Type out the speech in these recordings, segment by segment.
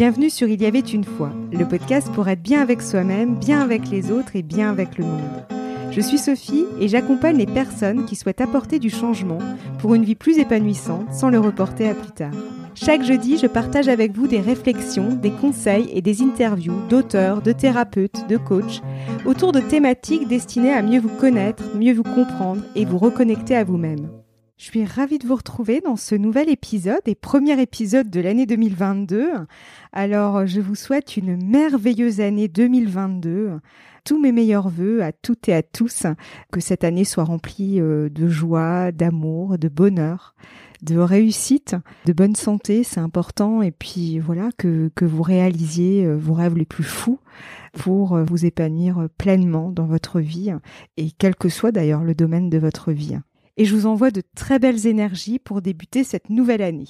Bienvenue sur Il y avait une fois, le podcast pour être bien avec soi-même, bien avec les autres et bien avec le monde. Je suis Sophie et j'accompagne les personnes qui souhaitent apporter du changement pour une vie plus épanouissante sans le reporter à plus tard. Chaque jeudi, je partage avec vous des réflexions, des conseils et des interviews d'auteurs, de thérapeutes, de coachs autour de thématiques destinées à mieux vous connaître, mieux vous comprendre et vous reconnecter à vous-même. Je suis ravie de vous retrouver dans ce nouvel épisode et premier épisode de l'année 2022. Alors, je vous souhaite une merveilleuse année 2022. Tous mes meilleurs voeux à toutes et à tous. Que cette année soit remplie euh, de joie, d'amour, de bonheur, de réussite, de bonne santé, c'est important. Et puis voilà, que, que vous réalisiez euh, vos rêves les plus fous pour euh, vous épanouir pleinement dans votre vie et quel que soit d'ailleurs le domaine de votre vie et je vous envoie de très belles énergies pour débuter cette nouvelle année.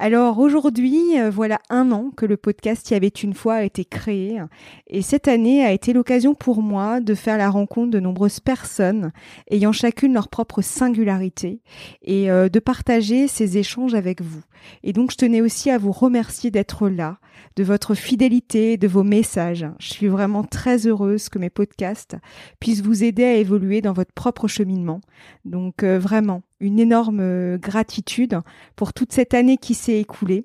Alors aujourd'hui, euh, voilà un an que le podcast Y avait une fois a été créé et cette année a été l'occasion pour moi de faire la rencontre de nombreuses personnes ayant chacune leur propre singularité et euh, de partager ces échanges avec vous. Et donc je tenais aussi à vous remercier d'être là, de votre fidélité, de vos messages. Je suis vraiment très heureuse que mes podcasts puissent vous aider à évoluer dans votre propre cheminement. Donc euh, vraiment, une énorme euh, gratitude pour toute cette année qui s'est écoulée.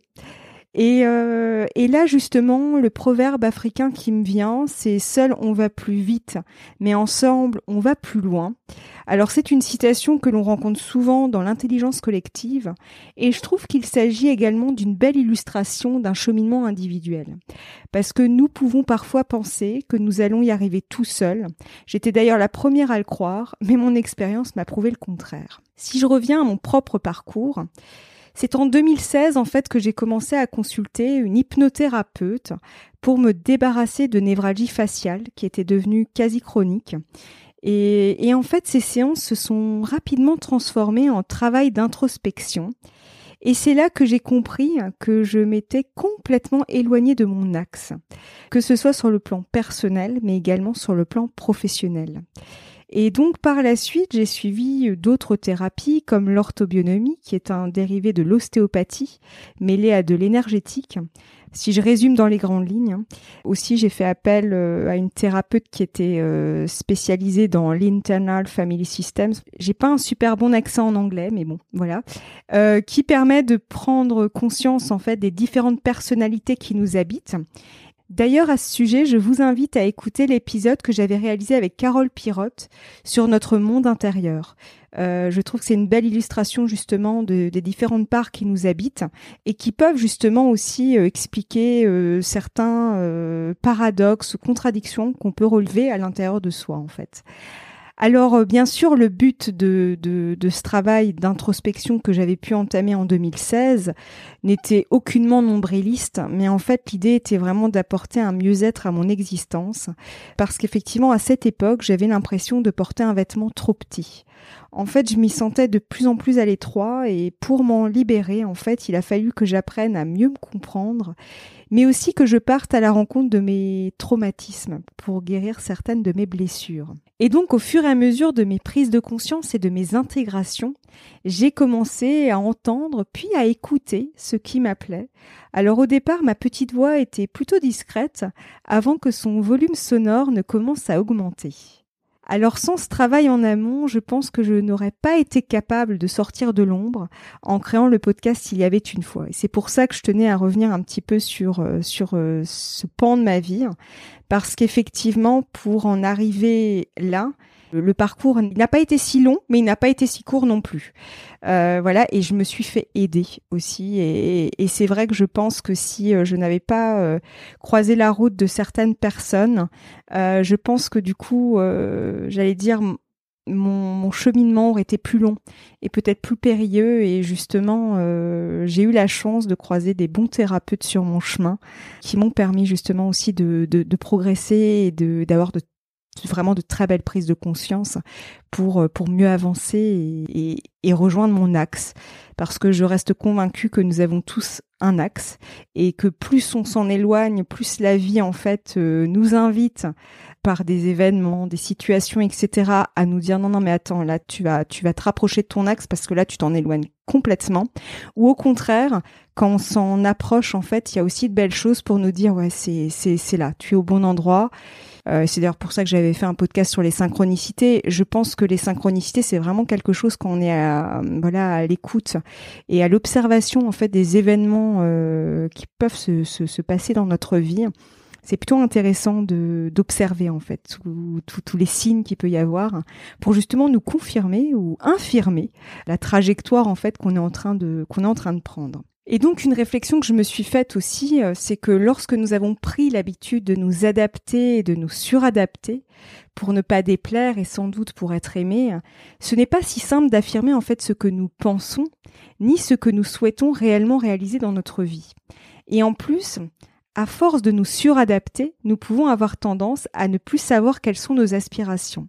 Et, euh, et, là, justement, le proverbe africain qui me vient, c'est seul on va plus vite, mais ensemble on va plus loin. Alors c'est une citation que l'on rencontre souvent dans l'intelligence collective, et je trouve qu'il s'agit également d'une belle illustration d'un cheminement individuel. Parce que nous pouvons parfois penser que nous allons y arriver tout seuls. J'étais d'ailleurs la première à le croire, mais mon expérience m'a prouvé le contraire. Si je reviens à mon propre parcours, c'est en 2016 en fait que j'ai commencé à consulter une hypnothérapeute pour me débarrasser de névralgie faciale qui était devenue quasi chronique. Et, et en fait, ces séances se sont rapidement transformées en travail d'introspection. Et c'est là que j'ai compris que je m'étais complètement éloignée de mon axe, que ce soit sur le plan personnel, mais également sur le plan professionnel. Et donc par la suite, j'ai suivi d'autres thérapies comme l'orthobionomie, qui est un dérivé de l'ostéopathie mêlé à de l'énergétique. Si je résume dans les grandes lignes, aussi j'ai fait appel euh, à une thérapeute qui était euh, spécialisée dans l'internal family systems. J'ai pas un super bon accent en anglais, mais bon, voilà, euh, qui permet de prendre conscience en fait des différentes personnalités qui nous habitent D'ailleurs, à ce sujet, je vous invite à écouter l'épisode que j'avais réalisé avec Carole Pirotte sur notre monde intérieur. Euh, je trouve que c'est une belle illustration justement des différentes parts qui nous habitent et qui peuvent justement aussi euh, expliquer euh, certains paradoxes, contradictions qu'on peut relever à l'intérieur de soi en fait. Alors euh, bien sûr, le but de, de, ce travail d'introspection que j'avais pu entamer en 2016 n'était aucunement nombriliste, mais en fait l'idée était vraiment d'apporter un mieux-être à mon existence, parce qu'effectivement à cette époque j'avais l'impression de porter un vêtement trop petit. En fait, je m'y sentais de plus en plus à l'étroit et pour m'en libérer, en fait, il a fallu que j'apprenne à mieux me comprendre, mais aussi que je parte à la rencontre de mes traumatismes pour guérir certaines de mes blessures. Et donc, au fur et à mesure de mes prises de conscience et de mes intégrations, j'ai commencé à entendre puis à écouter ce qui m'appelait. Alors au départ, ma petite voix était plutôt discrète avant que son volume sonore ne commence à augmenter. Alors sans ce travail en amont, je pense que je n'aurais pas été capable de sortir de l'ombre en créant le podcast Il y avait une fois. Et c'est pour ça que je tenais à revenir un petit peu sur, euh, sur euh, ce pan de ma vie, parce qu'effectivement, pour en arriver là, le parcours n'a pas été si long, mais il n'a pas été si court non plus. Euh, voilà, et je me suis fait aider aussi. Et, c'est vrai que je pense que si euh, je n'avais pas euh, croisé la route de certaines personnes, je pense que du coup, j'allais dire, mon, cheminement aurait été plus long et peut-être plus périlleux. Et justement, j'ai eu la chance de croiser des bons thérapeutes sur mon chemin qui m'ont permis justement aussi de, de progresser et d'avoir de vraiment de très belles prises de conscience pour, euh, pour mieux avancer et, rejoindre mon axe. Parce que je reste convaincue que nous avons tous un axe et que plus on s'en éloigne, plus la vie en fait euh, nous invite par des événements, des situations, etc., à nous dire non non mais attends là tu vas tu vas te rapprocher de ton axe parce que là tu t'en éloignes complètement. Ou au contraire, quand on s'en approche, en fait, il y a aussi de belles choses pour nous dire ouais, c'est là, tu es au bon endroit. Euh, c'est d'ailleurs pour ça que j'avais fait un podcast sur les synchronicités. Je pense que les synchronicités, c'est vraiment quelque chose quand on est à, voilà à l'écoute et à l'observation en fait des événements euh, qui peuvent se, se, se passer dans notre vie c'est plutôt intéressant d'observer en fait tous les signes qu'il peut y avoir pour justement nous confirmer ou infirmer la trajectoire en fait qu'on est en qu'on est en train de prendre. Et donc une réflexion que je me suis faite aussi, euh, c'est que lorsque nous avons pris l'habitude de nous adapter et de nous suradapter pour ne pas déplaire et sans doute pour être aimé, ce n'est pas si simple d'affirmer en fait ce que nous pensons ni ce que nous souhaitons réellement réaliser dans notre vie. Et en plus, à force de nous suradapter, nous pouvons avoir tendance à ne plus savoir quelles sont nos aspirations.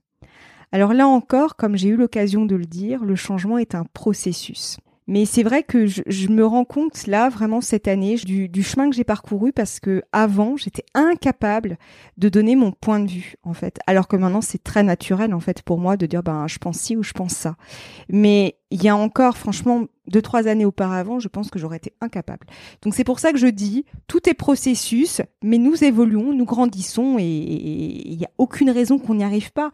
Alors là encore, comme j'ai eu l'occasion de le dire, le changement est un processus. Mais c'est vrai que je, me rends compte là vraiment cette année du, du chemin que j'ai parcouru parce que avant j'étais incapable de donner mon point de vue en fait, alors que maintenant c'est très naturel en fait pour moi de dire ben je pense ci ou je pense ça. Mais il y a encore franchement deux trois années auparavant, je pense que j'aurais été incapable. Donc c'est pour ça que je dis tout est processus, mais nous évoluons, nous grandissons et il n'y a aucune raison qu'on n'y arrive pas.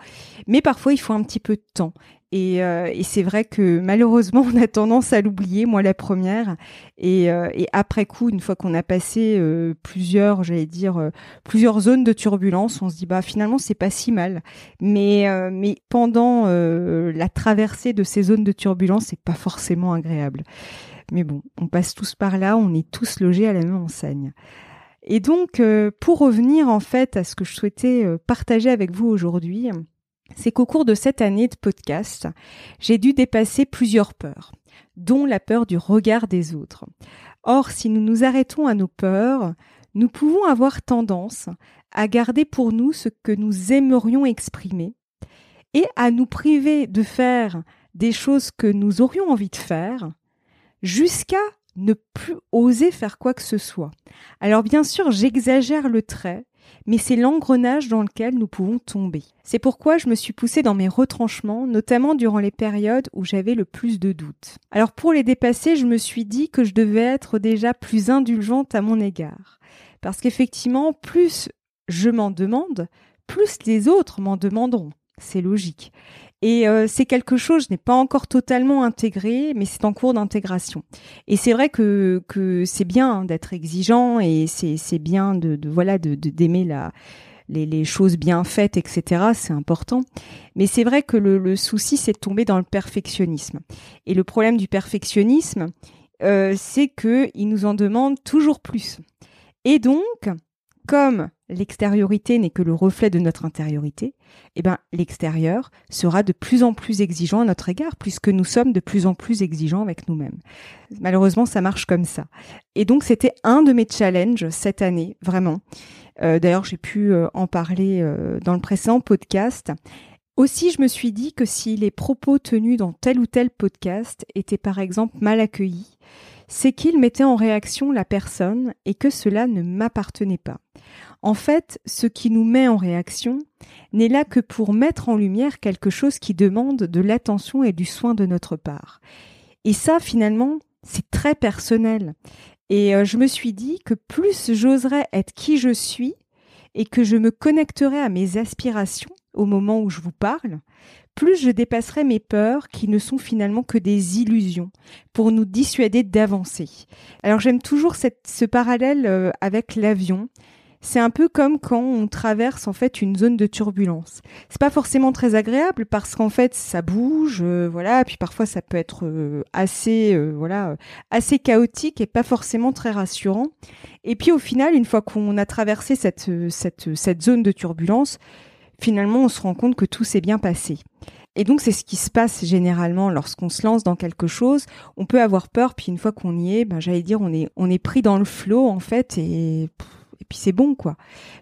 Mais parfois il faut un petit peu de temps. Et, euh, et c'est vrai que malheureusement, on a tendance à l'oublier, moi la première. Et, euh, et après coup, une fois qu'on a passé euh, plusieurs, j'allais dire, plusieurs zones de turbulence, on se dit bah finalement c'est pas si mal. Mais mais pendant la traversée de ces zones de turbulence, c'est pas forcément agréable. Mais bon, on passe tous par là, on est tous logés à la même enseigne. Et donc, pour revenir en fait à ce que je souhaitais partager avec vous aujourd'hui, c'est qu'au cours de cette année de podcast, j'ai dû dépasser plusieurs peurs, dont la peur du regard des autres. Or, si nous nous arrêtons à nos peurs, nous pouvons avoir tendance à garder pour nous ce que nous aimerions exprimer et à nous priver de faire des choses que nous aurions envie de faire jusqu'à ne plus oser faire quoi que ce soit. Alors bien sûr, j'exagère le trait, mais c'est l'engrenage dans lequel nous pouvons tomber. C'est pourquoi je me suis poussée dans mes retranchements, notamment durant les périodes où j'avais le plus de doutes. Alors pour les dépasser, je me suis dit que je devais être déjà plus indulgente à mon égard. Parce qu'effectivement, plus je m'en demande, plus les autres m'en demanderont. C'est logique. Et euh, c'est quelque chose, je n'ai pas encore totalement intégré, mais c'est en cours d'intégration. Et c'est vrai que, que c'est bien hein, d'être exigeant et c'est bien de, de voilà de d'aimer la les, les, choses bien faites, etc. C'est important. Mais c'est vrai que le, le souci, c'est de tomber dans le perfectionnisme. Et le problème du perfectionnisme, euh, c'est que il nous en demande toujours plus. Et donc, comme l'extériorité n'est que le reflet de notre intériorité, eh ben, l'extérieur sera de plus en plus exigeant à notre égard, puisque nous sommes de plus en plus exigeants avec nous-mêmes. Malheureusement, ça marche comme ça. Et donc, c'était un de mes challenges cette année, vraiment. Euh, d'ailleurs, j'ai pu euh, en parler euh, dans le précédent podcast. Aussi, je me suis dit que si les propos tenus dans tel ou tel podcast étaient par exemple mal accueillis, c'est qu'ils mettaient en réaction la personne et que cela ne m'appartenait pas. En fait, ce qui nous met en réaction n'est là que pour mettre en lumière quelque chose qui demande de l'attention et du soin de notre part. Et ça, finalement, c'est très personnel. Et euh, je me suis dit que plus j'oserais être qui je suis et que je me connecterais à mes aspirations au moment où je vous parle, plus je dépasserai mes peurs qui ne sont finalement que des illusions pour nous dissuader d'avancer. Alors j'aime toujours ce parallèle euh, avec l'avion c'est un peu comme quand on traverse en fait une zone de turbulence. C'est pas forcément très agréable parce qu'en fait ça bouge, euh, voilà, puis parfois ça peut être euh, assez, euh, voilà, assez chaotique et pas forcément très rassurant. Et puis au final, une fois qu'on a traversé cette cette cette zone de turbulence, finalement on se rend compte que tout s'est bien passé. Et donc c'est ce qui se passe généralement lorsqu'on se lance dans quelque chose. On peut avoir peur, puis une fois qu'on y est, ben j'allais dire on est on est pris dans le flot en fait et et puis c'est bon quoi.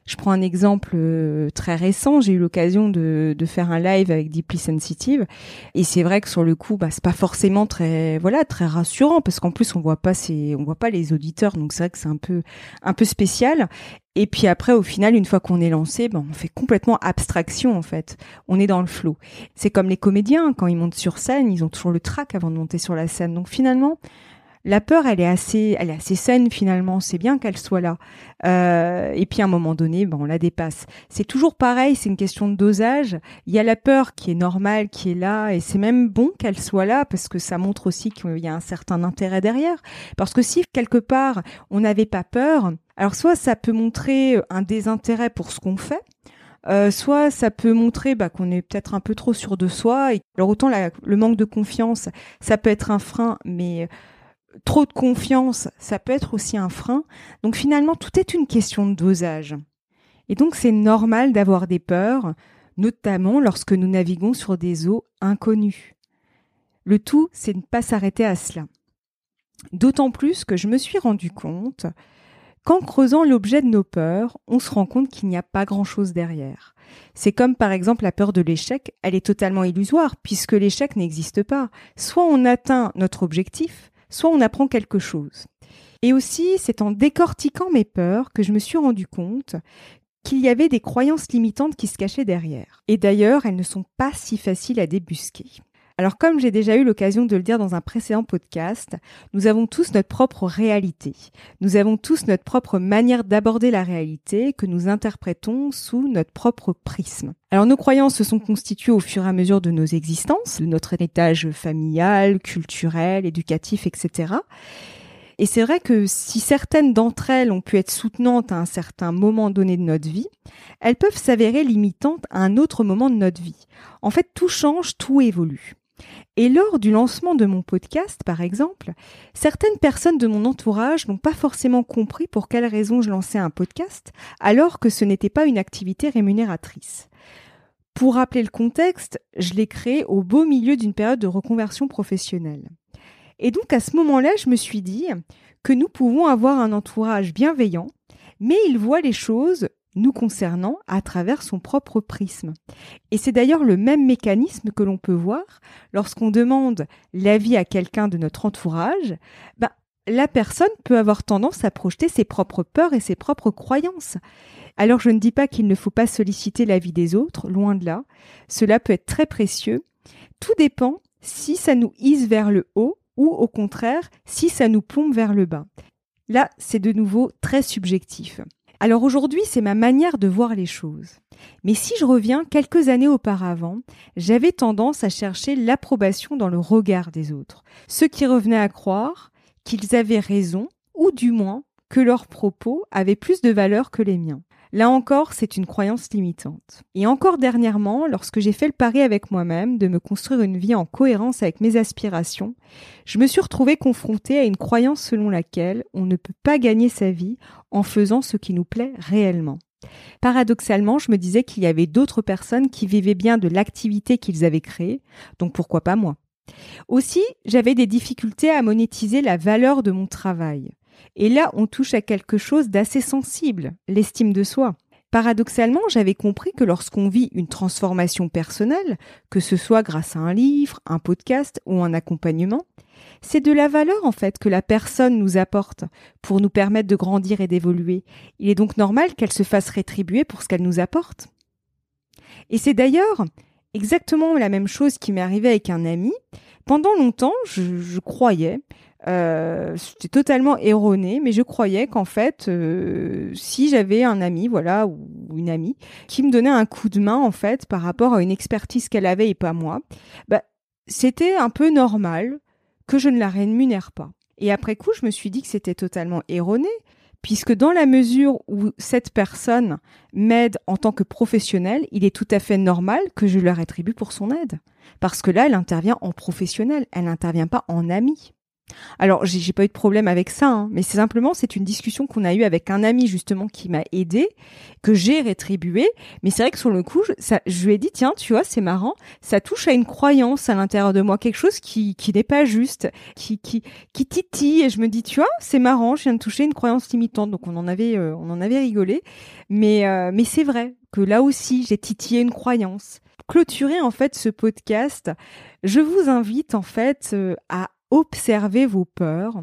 Je prends un exemple euh, très récent, j'ai eu l'occasion de, de, faire un live avec Deeply Sensitive et c'est vrai que sur le coup bah c'est pas forcément très voilà, très rassurant parce qu'en plus on voit pas ces on voit pas les auditeurs donc c'est vrai que c'est un peu un peu spécial et puis après, au final, une fois qu'on est lancé, ben, on fait complètement abstraction en fait. On est dans le flot. C'est comme les comédiens quand ils montent sur scène, ils ont toujours le trac avant de monter sur la scène. Donc finalement, la peur, elle est assez, elle est assez saine finalement. C'est bien qu'elle soit là. Euh, et puis à un moment donné, ben, on la dépasse. C'est toujours pareil. C'est une question de dosage. Il y a la peur qui est normale, qui est là, et c'est même bon qu'elle soit là parce que ça montre aussi qu'il y a un certain intérêt derrière. Parce que si quelque part on n'avait pas peur, alors soit ça peut montrer un désintérêt pour ce qu'on fait. Euh, soit ça peut montrer bah, qu'on est peut-être un peu trop sûr de soi. Et, alors autant le manque de confiance, ça peut être un frein, mais trop de confiance, ça peut être aussi un frein. Donc finalement, tout est une question de dosage. Et donc c'est normal d'avoir des peurs, notamment lorsque nous naviguons sur des eaux inconnues. Le tout, c'est de ne pas s'arrêter à cela. D'autant plus que je me suis rendu compte qu'en creusant l'objet de nos peurs, on se rend compte qu'il n'y a pas grand-chose derrière. C'est comme par exemple la peur de l'échec, elle est totalement illusoire puisque l'échec n'existe pas. Soit on atteint notre objectif, soit on apprend quelque chose. Et aussi, c'est en décortiquant mes peurs que je me suis rendu compte qu'il y avait des croyances limitantes qui se cachaient derrière. Et d'ailleurs, elles ne sont pas si faciles à débusquer. Alors comme j'ai déjà eu l'occasion de le dire dans un précédent podcast, nous avons tous notre propre réalité. Nous avons tous notre propre manière d'aborder la réalité que nous interprétons sous notre propre prisme. Alors nos croyances se sont constituées au fur et à mesure de nos existences, de notre héritage familial, culturel, éducatif, etc. Et c'est vrai que si certaines d'entre elles ont pu être soutenantes à un certain moment donné de notre vie, elles peuvent s'avérer limitantes à un autre moment de notre vie. En fait, tout change, tout évolue. Et lors du lancement de mon podcast, par exemple, certaines personnes de mon entourage n'ont pas forcément compris pour quelle raison je lançais un podcast, alors que ce n'était pas une activité rémunératrice. Pour rappeler le contexte, je l'ai créé au beau milieu d'une période de reconversion professionnelle. Et donc à ce moment-là, je me suis dit que nous pouvons avoir un entourage bienveillant, mais il voit les choses nous concernant à travers son propre prisme. Et c'est d'ailleurs le même mécanisme que l'on peut voir lorsqu'on demande l'avis à quelqu'un de notre entourage. Ben, la personne peut avoir tendance à projeter ses propres peurs et ses propres croyances. Alors je ne dis pas qu'il ne faut pas solliciter l'avis des autres, loin de là. Cela peut être très précieux. Tout dépend si ça nous hisse vers le haut ou au contraire si ça nous plombe vers le bas. Là, c'est de nouveau très subjectif. Alors aujourd'hui, c'est ma manière de voir les choses. Mais si je reviens quelques années auparavant, j'avais tendance à chercher l'approbation dans le regard des autres, ce qui revenait à croire qu'ils avaient raison, ou du moins que leurs propos avaient plus de valeur que les miens. Là encore, c'est une croyance limitante. Et encore dernièrement, lorsque j'ai fait le pari avec moi-même de me construire une vie en cohérence avec mes aspirations, je me suis retrouvée confrontée à une croyance selon laquelle on ne peut pas gagner sa vie en faisant ce qui nous plaît réellement. Paradoxalement, je me disais qu'il y avait d'autres personnes qui vivaient bien de l'activité qu'ils avaient créée, donc pourquoi pas moi. Aussi, j'avais des difficultés à monétiser la valeur de mon travail. Et là, on touche à quelque chose d'assez sensible, l'estime de soi. Paradoxalement, j'avais compris que lorsqu'on vit une transformation personnelle, que ce soit grâce à un livre, un podcast ou un accompagnement, c'est de la valeur en fait que la personne nous apporte pour nous permettre de grandir et d'évoluer. Il est donc normal qu'elle se fasse rétribuer pour ce qu'elle nous apporte. Et c'est d'ailleurs exactement la même chose qui m'est arrivée avec un ami. Pendant longtemps, je, je croyais euh, totalement erroné, mais je croyais qu'en fait, euh, si j'avais un ami, voilà, ou une amie, qui me donnait un coup de main en fait par rapport à une expertise qu'elle avait et pas moi, bah, c'était un peu normal que je ne la rémunère pas. Et après coup, je me suis dit que c'était totalement erroné, puisque dans la mesure où cette personne m'aide en tant que professionnelle, il est tout à fait normal que je la rétribue pour son aide. Parce que là, elle intervient en professionnel, elle n'intervient pas en ami. Alors, j'ai pas eu de problème avec ça, hein, mais c'est simplement c'est une discussion qu'on a eue avec un ami justement qui m'a aidé, que j'ai rétribué. Mais c'est vrai que sur le coup, ça, je lui ai dit tiens, tu vois, c'est marrant, ça touche à une croyance à l'intérieur de moi, quelque chose qui qui n'est pas juste, qui qui qui titille. Et je me dis tu vois, c'est marrant, je viens de toucher une croyance limitante. Donc on en avait euh, on en avait rigolé, mais euh, mais c'est vrai que là aussi j'ai titillé une croyance. Clôturer en fait ce podcast, je vous invite en fait euh, à observer vos peurs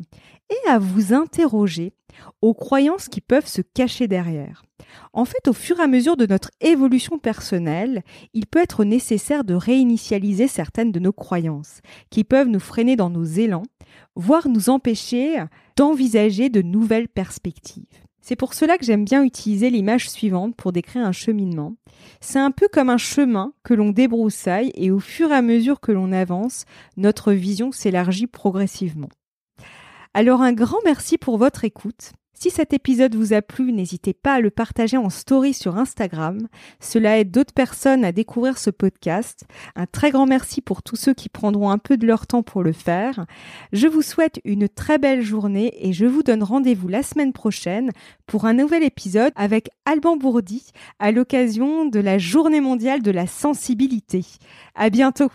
et à vous interroger aux croyances qui peuvent se cacher derrière. En fait, au fur et à mesure de notre évolution personnelle, il peut être nécessaire de réinitialiser certaines de nos croyances qui peuvent nous freiner dans nos élans voire nous empêcher d'envisager de nouvelles perspectives. C'est pour cela que j'aime bien utiliser l'image suivante pour décrire un cheminement. C'est un peu comme un chemin que l'on débroussaille et au fur et à mesure que l'on avance, notre vision s'élargit progressivement. Alors un grand merci pour votre écoute. Si cet épisode vous a plu, n'hésitez pas à le partager en story sur Instagram. Cela aide d'autres personnes à découvrir ce podcast. Un très grand merci pour tous ceux qui prendront un peu de leur temps pour le faire. Je vous souhaite une très belle journée et je vous donne rendez-vous la semaine prochaine pour un nouvel épisode avec Alban Bourdi à l'occasion de la Journée mondiale de la sensibilité. À bientôt!